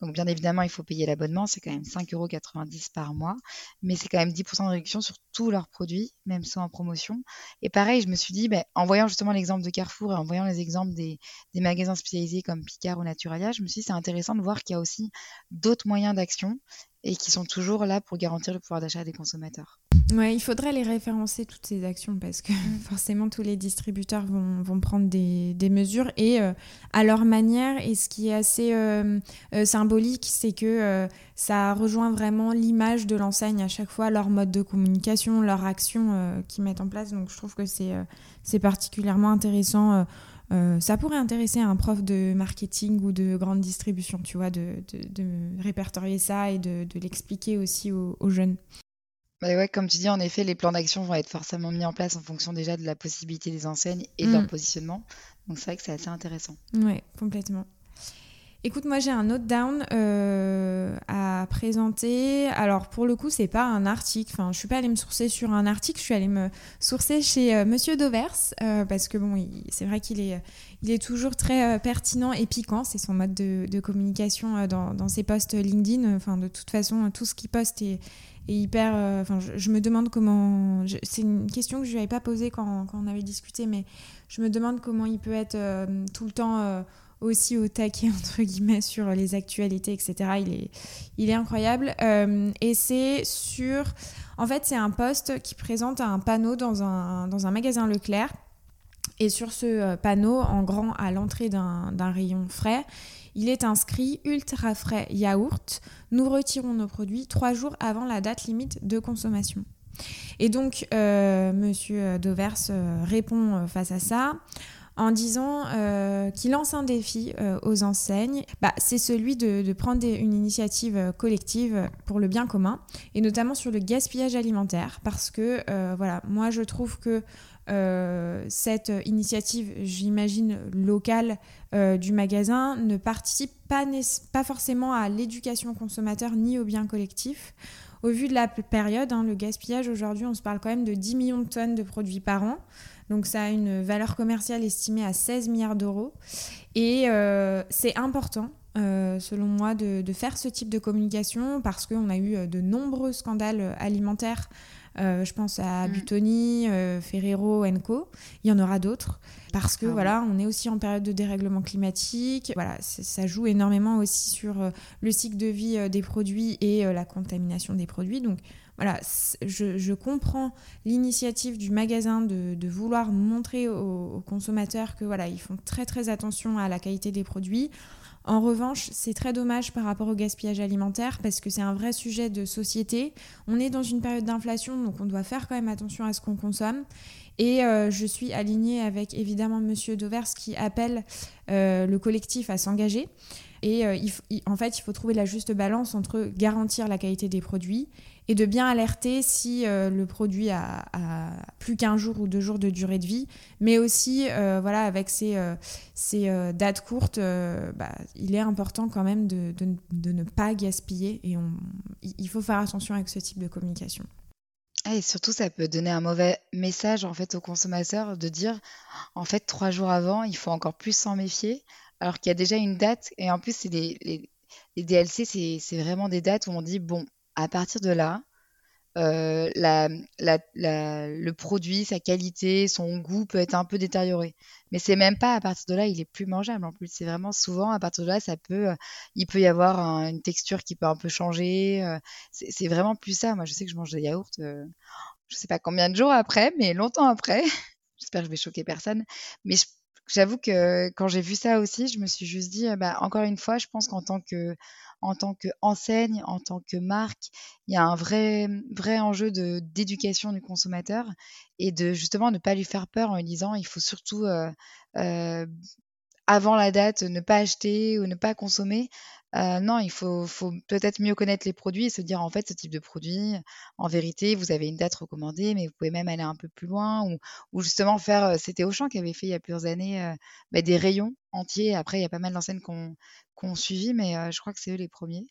Donc bien évidemment, il faut payer l'abonnement, c'est quand même 5,90 euros par mois, mais c'est quand même 10% de réduction sur tous leurs produits, même ceux en promotion. Et pareil, je me suis dit, ben, en voyant justement l'exemple de Carrefour et en voyant les exemples des, des magasins spécialisés comme Picard ou Naturalia, je me suis dit, c'est intéressant de voir qu'il y a aussi d'autres moyens d'action et qui sont toujours là pour garantir le pouvoir d'achat des consommateurs. Ouais, il faudrait les référencer toutes ces actions parce que mm. (laughs) forcément tous les distributeurs vont, vont prendre des, des, mesures et euh, à leur manière. Et ce qui est assez euh, euh, symbolique, c'est que ça rejoint vraiment l'image de l'enseigne à chaque fois, leur mode de communication, leur action qu'ils mettent en place. Donc je trouve que c'est c'est particulièrement intéressant. ça pourrait intéresser un prof de marketing ou de grande distribution, tu vois, de, de, de répertorier ça et de, de l'expliquer aussi aux, aux jeunes. Bah ouais, comme tu dis, en effet, les plans d'action vont être forcément mis en place en fonction déjà de la possibilité des enseignes et de leur mm. positionnement. Donc c'est vrai que c'est assez intéressant. Oui, complètement. Écoute, moi j'ai un autre down euh, à présenter. Alors pour le coup, c'est pas un article. Enfin, je suis pas allée me sourcer sur un article. Je suis allée me sourcer chez euh, Monsieur Dovers euh, parce que bon, c'est vrai qu'il est, il est toujours très pertinent et piquant. C'est son mode de, communication dans, ses posts LinkedIn. Enfin, de toute façon, tout ce qu'il poste est, hyper. Enfin, je, me demande comment. C'est une question que je lui avais pas posée quand, on avait discuté, mais je me demande comment il peut être tout le temps aussi au taquet (laughs) entre guillemets sur les actualités, etc. Il est, incroyable. et c'est sur. En fait, c'est un poste qui présente un panneau dans un, magasin Leclerc. Et sur ce panneau, en grand à l'entrée d'un rayon frais, il est inscrit ultra frais yaourt. Nous retirons nos produits trois jours avant la date limite de consommation. Et donc, euh, Monsieur Dovers euh, répond euh, face à ça en disant qu'il lance un défi aux enseignes. Bah, c'est celui de, prendre une initiative collective pour le bien commun, et notamment sur le gaspillage alimentaire, parce que voilà, moi je trouve que cette initiative, j'imagine, locale du magasin ne participe pas, pas forcément à l'éducation consommateur ni au bien collectif. Au vu de la période, hein, le gaspillage aujourd'hui, on se parle quand même de 10 millions de tonnes de produits par an. Donc ça a une valeur commerciale estimée à 16 milliards d'euros. Et euh, c'est important, euh, selon moi, de, faire ce type de communication parce qu'on a eu euh, de nombreux scandales alimentaires euh, je pense à mm. Butoni, euh, Ferrero, Enco. Il y en aura d'autres parce que ah voilà, on est aussi en période de dérèglement climatique. Voilà, ça joue énormément aussi sur le cycle de vie des produits et la contamination des produits. Donc voilà, je, comprends l'initiative du magasin de, vouloir montrer aux, consommateurs que voilà, ils font très très attention à la qualité des produits. En revanche, c'est très dommage par rapport au gaspillage alimentaire parce que c'est un vrai sujet de société. On est dans une période d'inflation, donc on doit faire quand même attention à ce qu'on consomme. Et euh, je suis alignée avec évidemment Monsieur Dovers qui appelle euh, le collectif à s'engager. Et euh, en fait, il faut trouver la juste balance entre garantir la qualité des produits et de bien alerter si euh, le produit a, plus qu'un jour ou deux jours de durée de vie, mais aussi euh, voilà avec ces, ces dates courtes, bah, il est important quand même de, ne pas gaspiller et il faut faire attention avec ce type de communication. Ah, et surtout, ça peut donner un mauvais message en fait aux consommateurs de dire en fait trois jours avant, il faut encore plus s'en méfier alors qu'il y a déjà une date, et en plus, les, DLC, c'est vraiment des dates où on dit, bon, à partir de là, euh, le produit, sa qualité, son goût peut être un peu détérioré. Mais c'est même pas à partir de là, il est plus mangeable en plus. C'est vraiment souvent à partir de là, ça peut, euh, il peut y avoir une texture qui peut un peu changer. Euh, c'est vraiment plus ça. Moi, je sais que je mange des yaourts, je sais pas combien de jours après, mais longtemps après. (laughs) J'espère que je vais choquer personne. Mais je J'avoue que quand j'ai vu ça aussi, je me suis juste dit, bah, encore une fois, je pense qu'en tant que en tant qu'enseigne, en tant que marque, il y a un vrai, vrai enjeu d'éducation du consommateur et de justement ne pas lui faire peur en lui disant il faut surtout euh, euh, avant la date ne pas acheter ou ne pas consommer euh, non, il faut, peut-être mieux connaître les produits et se dire en fait ce type de produit, en vérité, vous avez une date recommandée, mais vous pouvez même aller un peu plus loin ou, justement faire. Euh, c'était Auchan qui avait fait il y a plusieurs années euh, bah, des rayons entiers. Après, il y a pas mal d'enseignes qu'on qu'on suivi, mais je crois que c'est eux les premiers.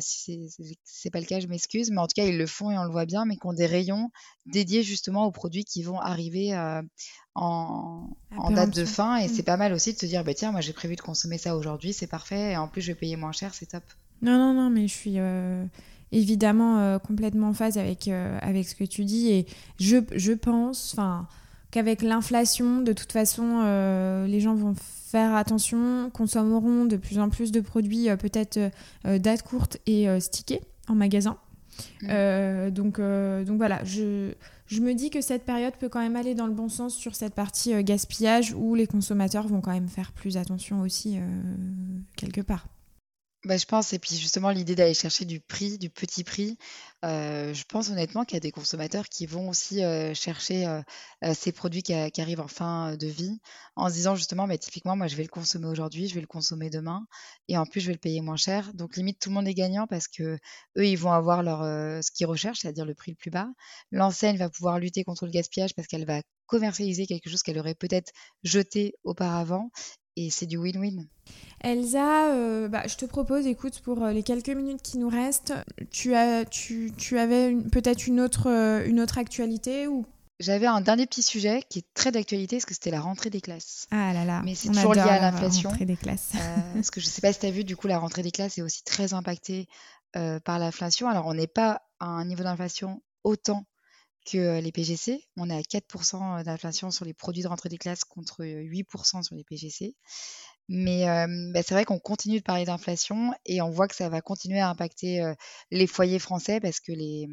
si c'est pas le cas, je m'excuse, mais en tout cas, ils le font et on le voit bien, mais qui ont des rayons dédiés justement aux produits qui vont arriver en, date de fin. Et mmh. c'est pas mal aussi de te dire, bah, tiens, moi j'ai prévu de consommer ça aujourd'hui, c'est parfait, et en plus je vais payer moins cher, c'est top. Non, non, non, mais je suis évidemment complètement en phase avec, avec ce que tu dis, et je, je pense, enfin qu'avec l'inflation, de toute façon, les gens vont faire attention, consommeront de plus en plus de produits euh, peut-être euh, euh, date courte et stickés en magasin. Mm. donc, donc voilà, je, je me dis que cette période peut quand même aller dans le bon sens sur cette partie gaspillage où les consommateurs vont quand même faire plus attention aussi quelque part. Bah, je pense, et puis justement l'idée d'aller chercher du prix, du petit prix, euh, je pense honnêtement qu'il y a des consommateurs qui vont aussi euh, chercher euh, ces produits qui, arrivent en fin de vie, en se disant justement, mais typiquement, moi je vais le consommer aujourd'hui, je vais le consommer demain, et en plus je vais le payer moins cher. Donc limite tout le monde est gagnant parce que eux ils vont avoir leur ce qu'ils recherchent, c'est-à-dire le prix le plus bas. L'enseigne va pouvoir lutter contre le gaspillage parce qu'elle va commercialiser quelque chose qu'elle aurait peut-être jeté auparavant et c'est du win-win. Elsa, euh, bah, je te propose, écoute, pour euh, les quelques minutes qui nous restent, tu, as, tu, tu avais peut-être une autre, euh, une autre actualité ou? J'avais un dernier petit sujet qui est très d'actualité, parce que c'était la rentrée des classes. Ah là là, mais c'est toujours lié à l'inflation. La rentrée des classes. parce que je ne sais pas si tu as vu, du coup, la rentrée des classes est aussi très impactée par l'inflation. Alors, on n'est pas à un niveau d'inflation autant que les PGC. On est à 4% d'inflation sur les produits de rentrée des classes contre 8% sur les PGC. Mais bah, c'est vrai qu'on continue de parler d'inflation et on voit que ça va continuer à impacter les foyers français parce que les,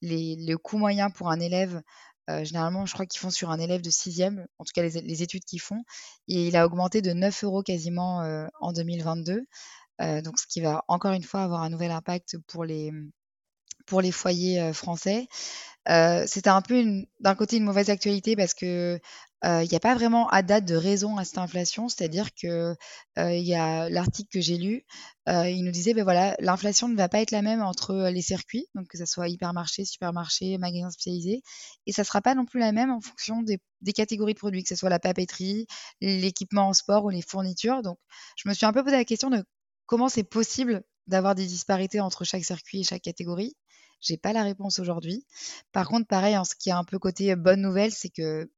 les, le coût moyen pour un élève généralement, je crois qu'ils font sur un élève de sixième, en tout cas les, études qu'ils font, et il a augmenté de 9 euros quasiment en 2022. donc, ce qui va encore une fois avoir un nouvel impact pour les, pour les foyers français. C'était un peu d'un côté une mauvaise actualité parce que il n'y a pas vraiment à date de raison à cette inflation, c'est-à-dire que il y a l'article que j'ai lu, il nous disait ben voilà l'inflation ne va pas être la même entre les circuits, donc que ce soit hypermarché, supermarché, magasin spécialisé, et ça sera pas non plus la même en fonction des, des catégories de produits, que ce soit la papeterie, l'équipement en sport ou les fournitures. Donc je me suis un peu posé la question de comment c'est possible d'avoir des disparités entre chaque circuit et chaque catégorie. J'ai pas la réponse aujourd'hui. Par contre, pareil, en ce qui est un peu côté bonne nouvelle, c'est que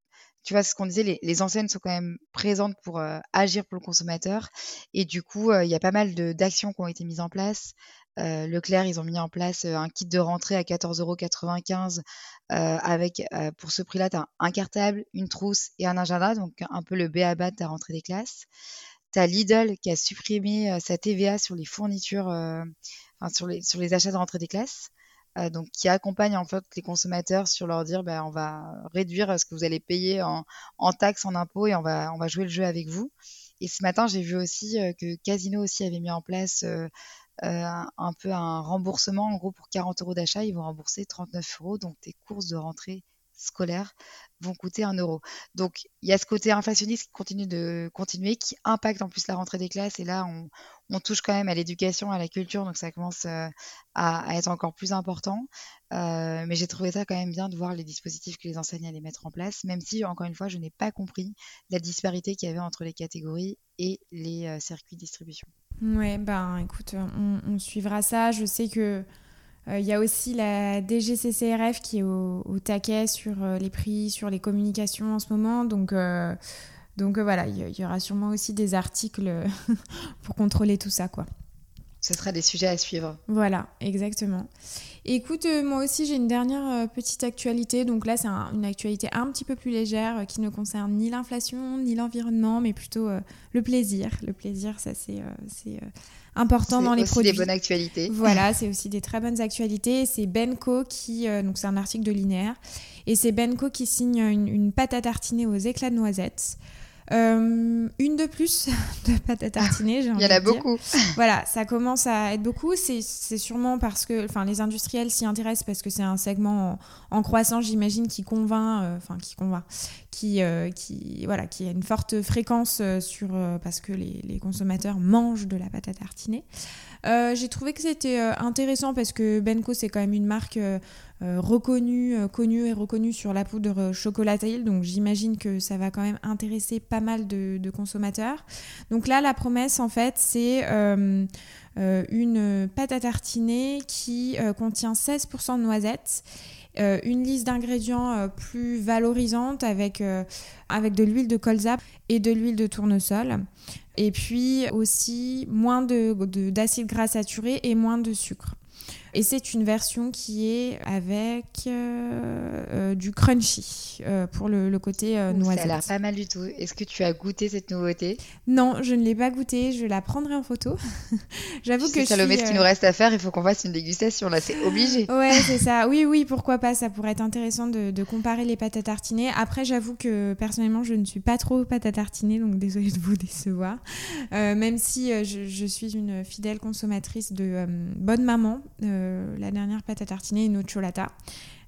tu vois, ce qu'on disait, les, les, enseignes sont quand même présentes pour euh, agir pour le consommateur. Et du coup, euh, il y a pas mal d'actions qui ont été mises en place. Euh, Leclerc, ils ont mis en place un kit de rentrée à 14,95€ avec, pour ce prix-là, tu as un cartable, une trousse et un agenda, donc un peu le B à bas de ta rentrée des classes. Tu as Lidl qui a supprimé sa TVA sur les fournitures, enfin, sur les achats de rentrée des classes. Euh, donc qui accompagne en fait les consommateurs sur leur dire ben, on va réduire ce que vous allez payer en, en taxes, en impôts et on va, on jouer le jeu avec vous. Et ce matin, j'ai vu aussi euh, que Casino aussi avait mis en place euh, un, peu un remboursement. En gros, pour 40 euros d'achat, ils vont rembourser 39 euros. Donc, tes courses de rentrée scolaires vont coûter un euro. Donc il y a ce côté inflationniste qui continue de continuer, qui impacte en plus la rentrée des classes. Et là, on, touche quand même à l'éducation, à la culture, donc ça commence euh, à, être encore plus important. Euh, mais j'ai trouvé ça quand même bien de voir les dispositifs que les enseignants allaient mettre en place, même si, encore une fois, je n'ai pas compris la disparité qu'il y avait entre les catégories et les euh, circuits de distribution. Ouais, ben écoute, on suivra ça. Je sais que il euh, y a aussi la DGCCRF qui est au, taquet sur euh, les prix, sur les communications en ce moment. Donc, euh, donc voilà, il y, aura sûrement aussi des articles (laughs) pour contrôler tout ça. quoi. Ce sera des sujets à suivre. Voilà, exactement. Écoute, moi aussi j'ai une dernière petite actualité. Donc là, c'est une actualité un petit peu plus légère qui ne concerne ni l'inflation ni l'environnement, mais plutôt le plaisir. Le plaisir, ça c'est important dans les produits. C'est des bonnes actualités. Voilà, (laughs) c'est aussi des très bonnes actualités. C'est Benco qui, euh, donc c'est un article de Linéaire, et c'est Benco qui signe une, une pâte à tartiner aux éclats de noisettes. Euh, une de plus (laughs) de pâte à tartiner. Il y en a beaucoup. (laughs) voilà, ça commence à être beaucoup. C'est sûrement parce que enfin, les industriels s'y intéressent parce que c'est un segment en, croissance, j'imagine, qui convainc, euh, enfin qui convainc, qui, euh, qui, voilà, qui a une forte fréquence sur, parce que les, les, consommateurs mangent de la pâte à tartiner. J'ai trouvé que c'était intéressant parce que Benko, c'est quand même une marque reconnu, euh, connu et reconnu sur la poudre chocolatée. Donc j'imagine que ça va quand même intéresser pas mal de, consommateurs. Donc là, la promesse, en fait, c'est euh, une pâte à tartiner qui contient 16% de noisettes. une liste d'ingrédients plus valorisante avec, avec de l'huile de colza et de l'huile de tournesol. Et puis aussi moins d'acide de, gras saturé et moins de sucre. Et c'est une version qui est avec euh, euh, du crunchy euh, pour le, côté noisette. Ça a l'air pas mal du tout. Est-ce que tu as goûté cette nouveauté? Non, je ne l'ai pas goûté. Je la prendrai en photo. (laughs) J'avoue que Salomé, ce qu'il nous reste à faire, il faut qu'on fasse une dégustation. Là, c'est obligé. Ouais, c'est ça. (laughs) Oui, oui, pourquoi pas. Ça pourrait être intéressant de, comparer les pâtes à tartiner. Après, j'avoue que personnellement, je ne suis pas trop pâte à tartiner, donc désolée de vous décevoir. même si je, je, suis une fidèle consommatrice de Bonne Maman euh, la dernière pâte à tartiner, une autre cholata.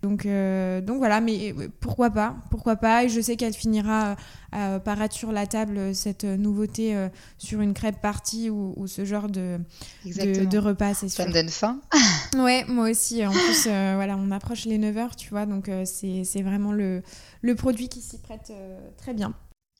Donc, euh, donc voilà, mais euh, pourquoi pas Pourquoi pas Et je sais qu'elle finira à paraître sur la table cette nouveauté sur une crêpe partie ou, ce genre de, de, repas, c'est sûr. Ça me donne faim. (laughs) ouais, moi aussi. En plus, voilà, on approche les 9h, tu vois, donc c'est vraiment le, le produit qui s'y prête très bien.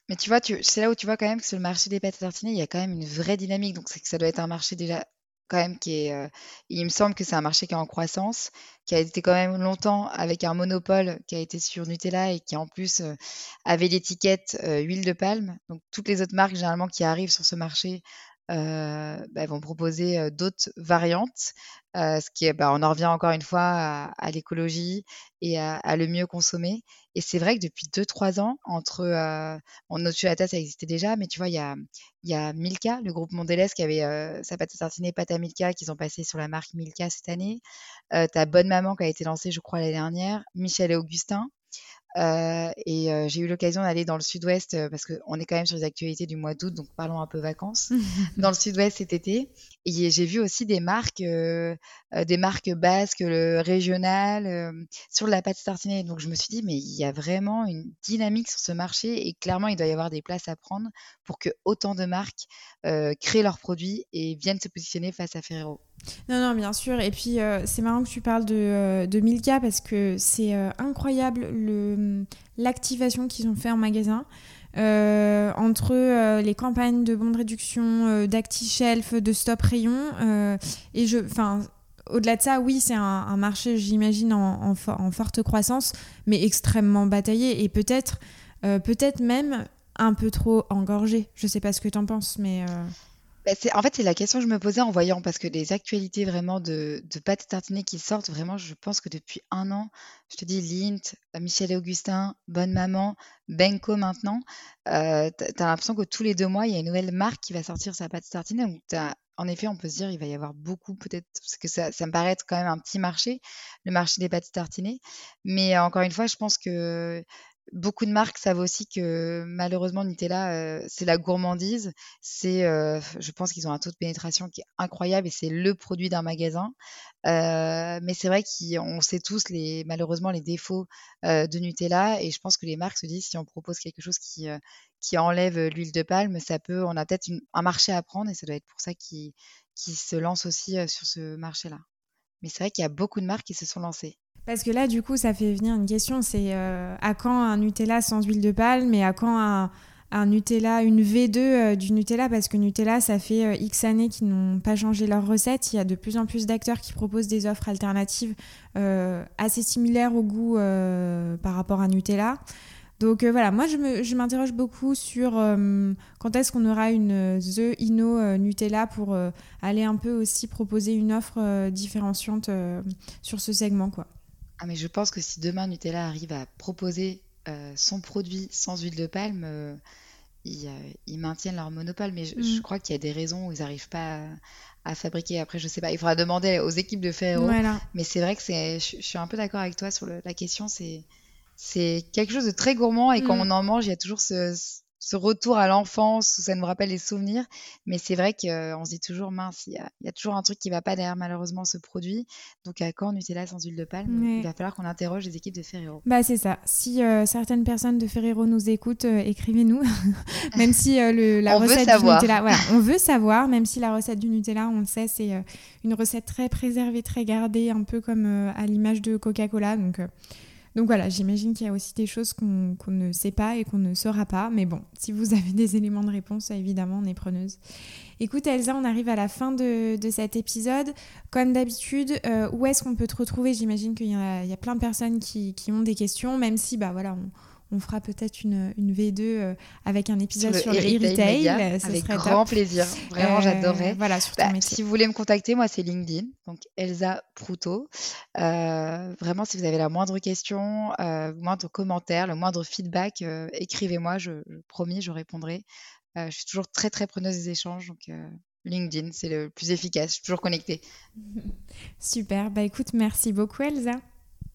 Mais tu vois, c'est là où tu vois quand même que sur le marché des pâtes à tartiner, il y a quand même une vraie dynamique. Donc, c'est que ça doit être un marché déjà quand même qui est, il me semble que c'est un marché qui est en croissance, qui a été quand même longtemps avec un monopole qui a été sur Nutella et qui en plus avait l'étiquette huile de palme. Donc toutes les autres marques généralement qui arrivent sur ce marché euh, bah, vont proposer d'autres variantes, ce qui bah, on en revient encore une fois à, l'écologie et à, le mieux consommer. Et c'est vrai que depuis 2-3 ans, entre, euh, notre ça existait déjà, mais tu vois, il y a, y a Milka, le groupe Mondelez qui avait sa pâte à tartiner, pâte à Milka, qu'ils ont passé sur la marque Milka cette année. Euh, tu as Bonne Maman qui a été lancée, je crois, l'année dernière, Michel et Augustin. Et j'ai eu l'occasion d'aller dans le sud-ouest parce qu'on est quand même sur les actualités du mois d'août, donc parlons un peu vacances, (laughs) dans le sud-ouest cet été. Et j'ai vu aussi des marques, des marques basques, le régional, sur la pâte tartinée. Donc je me suis dit, mais il y a vraiment une dynamique sur ce marché et clairement, il doit y avoir des places à prendre pour que autant de marques créent leurs produits et viennent se positionner face à Ferrero. Non, non, bien sûr. Et puis, euh, c'est marrant que tu parles de, euh, de Milka parce que c'est euh, incroyable l'activation qu'ils ont fait en magasin. entre les campagnes de bons de réduction, d'ActiShelf, de Stop Rayon. et je. Enfin. Au-delà de ça, oui, c'est un, marché, j'imagine, en, en, forte croissance, mais extrêmement bataillé et peut-être peut-être même un peu trop engorgé. Je sais pas ce que tu en penses, mais. Bah, en fait, c'est la question que je me posais en voyant, parce que les actualités vraiment de, de pâtes tartinées qui sortent, vraiment, je pense que depuis un an, je te dis Lint, Michel et Augustin, Bonne Maman, Benko maintenant, euh, tu as l'impression que tous les deux mois, il y a une nouvelle marque qui va sortir sa pâte tartinée. Donc, en effet, on peut se dire il va y avoir beaucoup, peut-être, parce que ça, ça me paraît être quand même un petit marché, le marché des pâtes tartinées. Mais encore une fois, je pense que Beaucoup de marques savent aussi que malheureusement Nutella, euh, c'est la gourmandise. C'est, euh, je pense qu'ils ont un taux de pénétration qui est incroyable et c'est le produit d'un magasin. Euh, mais c'est vrai qu'on sait tous les, malheureusement les défauts de Nutella et je pense que les marques se disent si on propose quelque chose qui, qui enlève l'huile de palme, ça peut, on a peut-être un marché à prendre et ça doit être pour ça qu'ils se lancent aussi sur ce marché-là. Mais c'est vrai qu'il y a beaucoup de marques qui se sont lancées. Parce que là, du coup, ça fait venir une question, c'est euh, à quand un Nutella sans huile de palme et à quand un, Nutella, une V2 euh, du Nutella? Parce que Nutella, ça fait euh, X années qu'ils n'ont pas changé leur recette. Il y a de plus en plus d'acteurs qui proposent des offres alternatives assez similaires au goût par rapport à Nutella. Donc voilà, moi je m'interroge beaucoup sur quand est-ce qu'on aura une The Inno Nutella pour aller un peu aussi proposer une offre différenciante sur ce segment quoi. Ah, mais je pense que si demain Nutella arrive à proposer euh, son produit sans huile de palme, euh, ils, maintiennent leur monopole. Mais je, mm. crois qu'il y a des raisons où ils n'arrivent pas à, fabriquer. Après, je sais pas, il faudra demander aux équipes de Ferrero. Mais c'est vrai que je, suis un peu d'accord avec toi sur la question. C'est, c'est quelque chose de très gourmand et quand mm. on en mange, il y a toujours ce, ce retour à l'enfance où ça nous rappelle les souvenirs. Mais c'est vrai qu'on euh, se dit toujours, mince, il y, a, toujours un truc qui va pas derrière malheureusement ce produit. Donc à quand Nutella sans huile de palme? Il va falloir qu'on interroge les équipes de Ferrero. Bah c'est ça. Si euh, certaines personnes de Ferrero nous écoutent, euh, écrivez-nous. (laughs) même si le, la (laughs) recette du Nutella, voilà, (laughs) on veut savoir, même si la recette du Nutella, on le sait, c'est une recette très préservée, très gardée, un peu comme à l'image de Coca-Cola. Donc donc voilà, j'imagine qu'il y a aussi des choses qu'on ne sait pas et qu'on ne saura pas. Mais bon, si vous (laughs) avez des éléments de réponse, évidemment, on est preneuse. Écoute Elsa, on arrive à la fin de, cet épisode. Comme d'habitude, euh, où est-ce qu'on peut te retrouver? J'imagine qu'il y, a plein de personnes qui, qui, ont des questions, même si bah voilà, on, on fera peut-être une, une, V2 euh, avec un épisode sur le e-retail. avec grand plaisir. Vraiment, euh, j'adorerais. Voilà, sur bah, Si vous voulez me contacter, moi, c'est LinkedIn. Donc, Elsa Proutot. Euh, vraiment, si vous avez la moindre question, le moindre commentaire, le moindre feedback, écrivez-moi. Je, je, promis, je répondrai. je suis toujours très, très preneuse des échanges. Donc, LinkedIn, c'est le plus efficace. Je suis toujours connectée. (laughs) Super. Bah, écoute, merci beaucoup, Elsa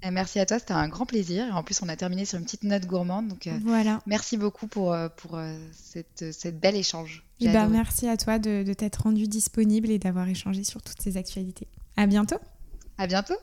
merci à toi, c'était un grand plaisir. Et en plus, on a terminé sur une petite note gourmande. Donc, euh, voilà. merci beaucoup pour, euh, pour euh, cette, cette belle échange. Eh ben, merci à toi de, de t'être rendu disponible et d'avoir échangé sur toutes ces actualités. À bientôt. À bientôt.